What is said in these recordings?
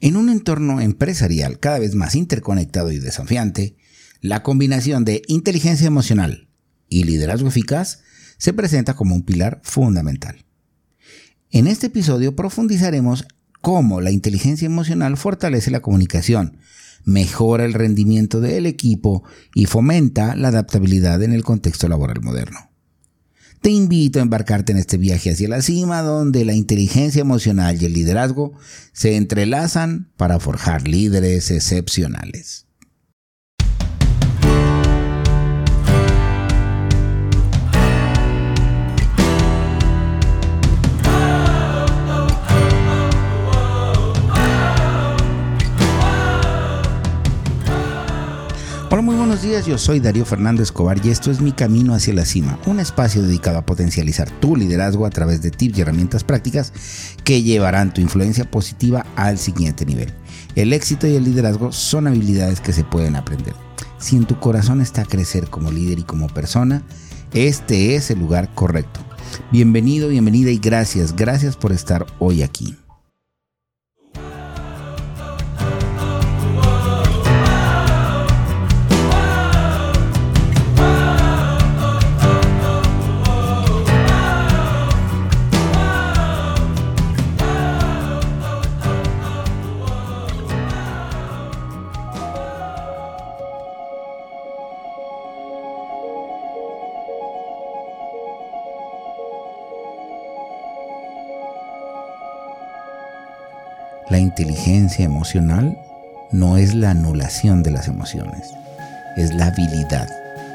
En un entorno empresarial cada vez más interconectado y desafiante, la combinación de inteligencia emocional y liderazgo eficaz se presenta como un pilar fundamental. En este episodio profundizaremos cómo la inteligencia emocional fortalece la comunicación, mejora el rendimiento del equipo y fomenta la adaptabilidad en el contexto laboral moderno. Te invito a embarcarte en este viaje hacia la cima donde la inteligencia emocional y el liderazgo se entrelazan para forjar líderes excepcionales. Hola, muy buenos días, yo soy Darío Fernando Escobar y esto es Mi Camino hacia la Cima, un espacio dedicado a potencializar tu liderazgo a través de tips y herramientas prácticas que llevarán tu influencia positiva al siguiente nivel. El éxito y el liderazgo son habilidades que se pueden aprender. Si en tu corazón está crecer como líder y como persona, este es el lugar correcto. Bienvenido, bienvenida y gracias, gracias por estar hoy aquí. La inteligencia emocional no es la anulación de las emociones, es la habilidad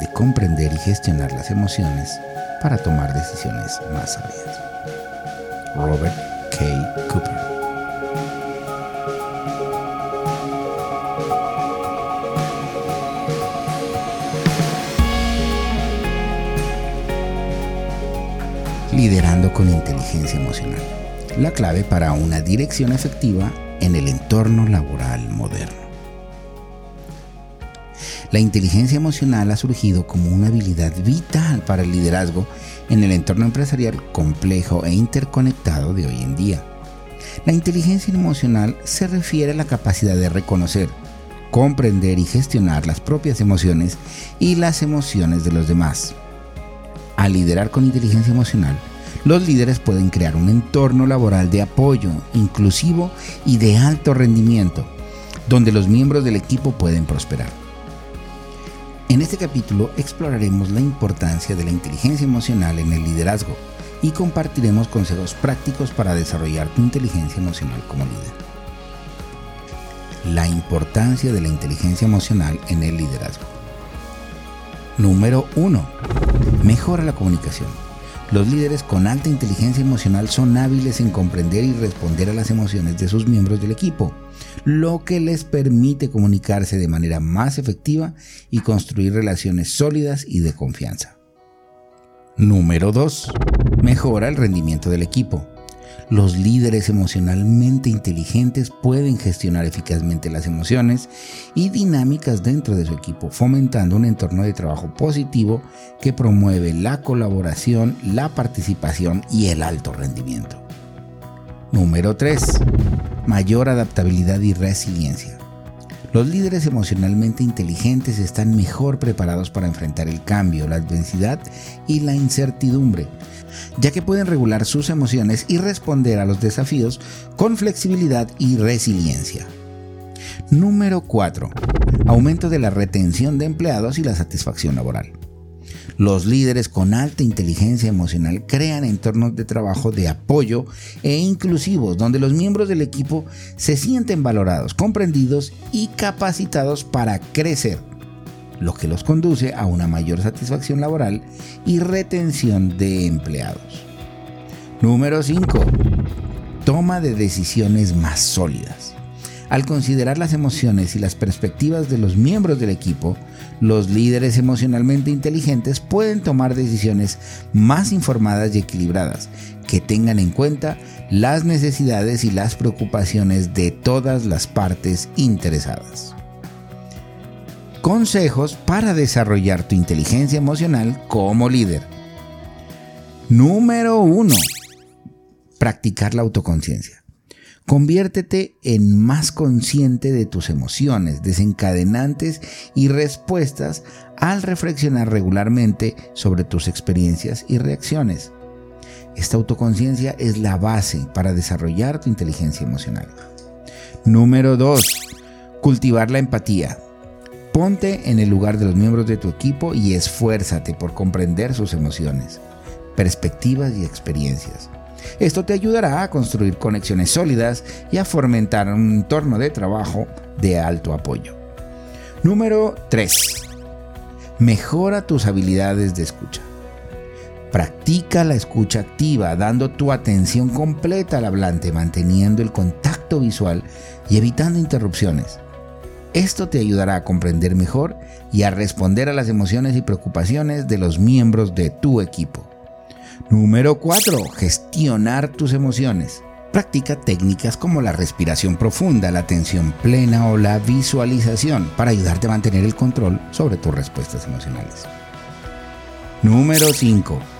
de comprender y gestionar las emociones para tomar decisiones más sabias. Robert K. Cooper Liderando con inteligencia emocional la clave para una dirección efectiva en el entorno laboral moderno. La inteligencia emocional ha surgido como una habilidad vital para el liderazgo en el entorno empresarial complejo e interconectado de hoy en día. La inteligencia emocional se refiere a la capacidad de reconocer, comprender y gestionar las propias emociones y las emociones de los demás. Al liderar con inteligencia emocional, los líderes pueden crear un entorno laboral de apoyo, inclusivo y de alto rendimiento, donde los miembros del equipo pueden prosperar. En este capítulo exploraremos la importancia de la inteligencia emocional en el liderazgo y compartiremos consejos prácticos para desarrollar tu inteligencia emocional como líder. La importancia de la inteligencia emocional en el liderazgo. Número 1. Mejora la comunicación. Los líderes con alta inteligencia emocional son hábiles en comprender y responder a las emociones de sus miembros del equipo, lo que les permite comunicarse de manera más efectiva y construir relaciones sólidas y de confianza. Número 2. Mejora el rendimiento del equipo. Los líderes emocionalmente inteligentes pueden gestionar eficazmente las emociones y dinámicas dentro de su equipo, fomentando un entorno de trabajo positivo que promueve la colaboración, la participación y el alto rendimiento. Número 3. Mayor adaptabilidad y resiliencia. Los líderes emocionalmente inteligentes están mejor preparados para enfrentar el cambio, la adversidad y la incertidumbre, ya que pueden regular sus emociones y responder a los desafíos con flexibilidad y resiliencia. Número 4. Aumento de la retención de empleados y la satisfacción laboral. Los líderes con alta inteligencia emocional crean entornos de trabajo de apoyo e inclusivos donde los miembros del equipo se sienten valorados, comprendidos y capacitados para crecer, lo que los conduce a una mayor satisfacción laboral y retención de empleados. Número 5. Toma de decisiones más sólidas. Al considerar las emociones y las perspectivas de los miembros del equipo, los líderes emocionalmente inteligentes pueden tomar decisiones más informadas y equilibradas, que tengan en cuenta las necesidades y las preocupaciones de todas las partes interesadas. Consejos para desarrollar tu inteligencia emocional como líder. Número 1. Practicar la autoconciencia. Conviértete en más consciente de tus emociones, desencadenantes y respuestas al reflexionar regularmente sobre tus experiencias y reacciones. Esta autoconciencia es la base para desarrollar tu inteligencia emocional. Número 2. Cultivar la empatía. Ponte en el lugar de los miembros de tu equipo y esfuérzate por comprender sus emociones, perspectivas y experiencias. Esto te ayudará a construir conexiones sólidas y a fomentar un entorno de trabajo de alto apoyo. Número 3. Mejora tus habilidades de escucha. Practica la escucha activa, dando tu atención completa al hablante, manteniendo el contacto visual y evitando interrupciones. Esto te ayudará a comprender mejor y a responder a las emociones y preocupaciones de los miembros de tu equipo. Número 4. Gestionar tus emociones. Practica técnicas como la respiración profunda, la atención plena o la visualización para ayudarte a mantener el control sobre tus respuestas emocionales. Número 5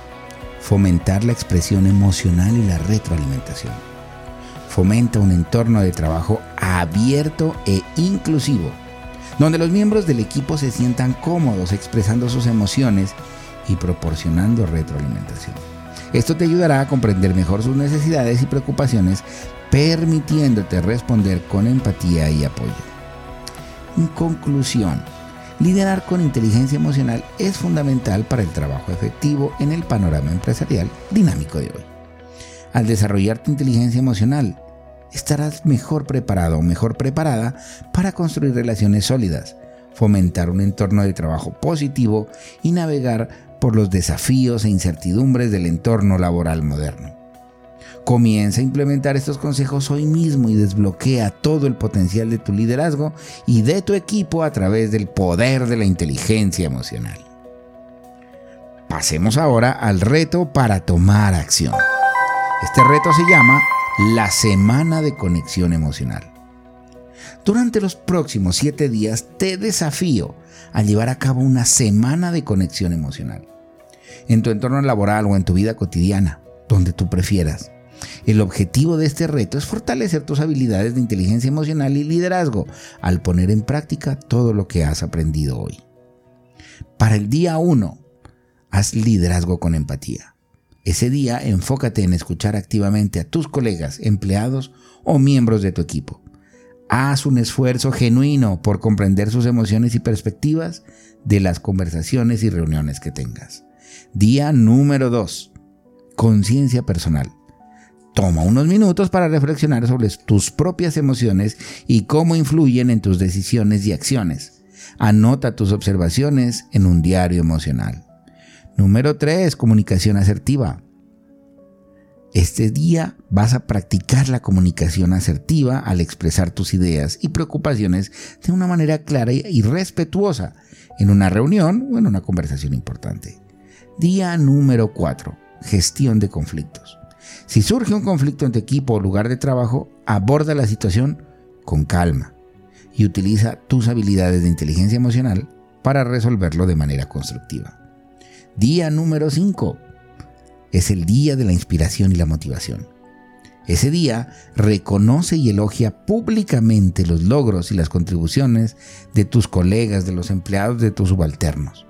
fomentar la expresión emocional y la retroalimentación. Fomenta un entorno de trabajo abierto e inclusivo, donde los miembros del equipo se sientan cómodos expresando sus emociones y proporcionando retroalimentación. Esto te ayudará a comprender mejor sus necesidades y preocupaciones, permitiéndote responder con empatía y apoyo. En conclusión, Liderar con inteligencia emocional es fundamental para el trabajo efectivo en el panorama empresarial dinámico de hoy. Al desarrollar tu inteligencia emocional, estarás mejor preparado o mejor preparada para construir relaciones sólidas, fomentar un entorno de trabajo positivo y navegar por los desafíos e incertidumbres del entorno laboral moderno. Comienza a implementar estos consejos hoy mismo y desbloquea todo el potencial de tu liderazgo y de tu equipo a través del poder de la inteligencia emocional. Pasemos ahora al reto para tomar acción. Este reto se llama la Semana de Conexión Emocional. Durante los próximos siete días te desafío a llevar a cabo una semana de conexión emocional. En tu entorno laboral o en tu vida cotidiana, donde tú prefieras. El objetivo de este reto es fortalecer tus habilidades de inteligencia emocional y liderazgo al poner en práctica todo lo que has aprendido hoy. Para el día 1, haz liderazgo con empatía. Ese día enfócate en escuchar activamente a tus colegas, empleados o miembros de tu equipo. Haz un esfuerzo genuino por comprender sus emociones y perspectivas de las conversaciones y reuniones que tengas. Día número 2. Conciencia personal. Toma unos minutos para reflexionar sobre tus propias emociones y cómo influyen en tus decisiones y acciones. Anota tus observaciones en un diario emocional. Número 3. Comunicación asertiva. Este día vas a practicar la comunicación asertiva al expresar tus ideas y preocupaciones de una manera clara y respetuosa en una reunión o en una conversación importante. Día número 4. Gestión de conflictos. Si surge un conflicto en tu equipo o lugar de trabajo, aborda la situación con calma y utiliza tus habilidades de inteligencia emocional para resolverlo de manera constructiva. Día número 5. Es el día de la inspiración y la motivación. Ese día reconoce y elogia públicamente los logros y las contribuciones de tus colegas, de los empleados, de tus subalternos.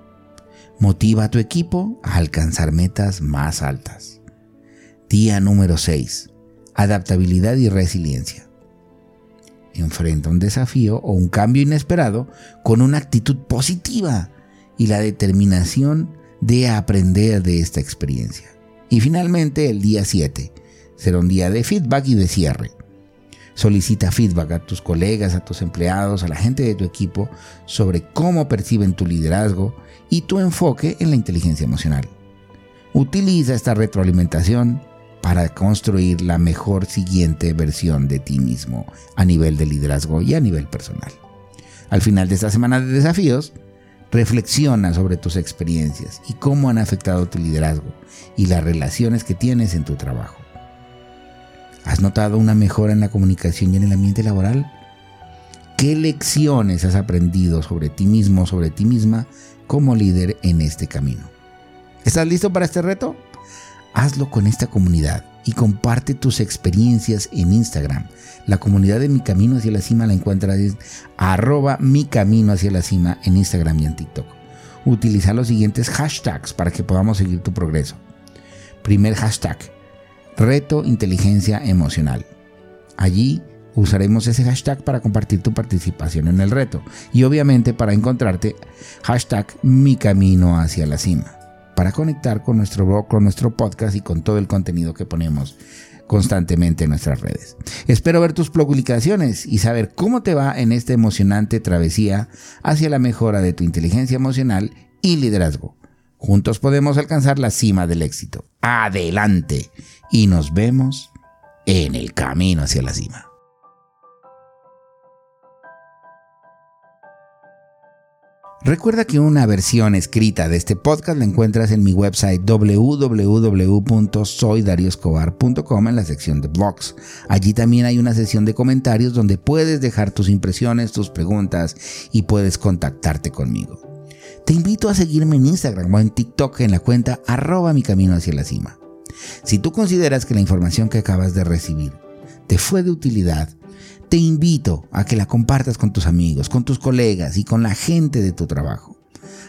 Motiva a tu equipo a alcanzar metas más altas. Día número 6. Adaptabilidad y resiliencia. Enfrenta un desafío o un cambio inesperado con una actitud positiva y la determinación de aprender de esta experiencia. Y finalmente el día 7 será un día de feedback y de cierre. Solicita feedback a tus colegas, a tus empleados, a la gente de tu equipo sobre cómo perciben tu liderazgo y tu enfoque en la inteligencia emocional. Utiliza esta retroalimentación para construir la mejor siguiente versión de ti mismo a nivel de liderazgo y a nivel personal. Al final de esta semana de desafíos, reflexiona sobre tus experiencias y cómo han afectado tu liderazgo y las relaciones que tienes en tu trabajo. ¿Has notado una mejora en la comunicación y en el ambiente laboral? ¿Qué lecciones has aprendido sobre ti mismo, sobre ti misma como líder en este camino? ¿Estás listo para este reto? hazlo con esta comunidad y comparte tus experiencias en Instagram. La comunidad de Mi Camino hacia la Cima la encuentras en arroba Mi Camino hacia la Cima en Instagram y en TikTok. Utiliza los siguientes hashtags para que podamos seguir tu progreso. Primer hashtag, reto inteligencia emocional. Allí usaremos ese hashtag para compartir tu participación en el reto y obviamente para encontrarte hashtag mi camino hacia la cima para conectar con nuestro blog, con nuestro podcast y con todo el contenido que ponemos constantemente en nuestras redes. Espero ver tus publicaciones y saber cómo te va en esta emocionante travesía hacia la mejora de tu inteligencia emocional y liderazgo. Juntos podemos alcanzar la cima del éxito. Adelante y nos vemos en el camino hacia la cima. Recuerda que una versión escrita de este podcast la encuentras en mi website www.soydarioscobar.com en la sección de blogs. Allí también hay una sección de comentarios donde puedes dejar tus impresiones, tus preguntas y puedes contactarte conmigo. Te invito a seguirme en Instagram o en TikTok en la cuenta arroba mi camino hacia la cima. Si tú consideras que la información que acabas de recibir te fue de utilidad, te invito a que la compartas con tus amigos, con tus colegas y con la gente de tu trabajo.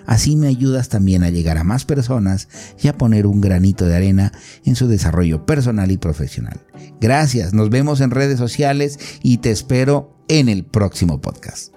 Así me ayudas también a llegar a más personas y a poner un granito de arena en su desarrollo personal y profesional. Gracias, nos vemos en redes sociales y te espero en el próximo podcast.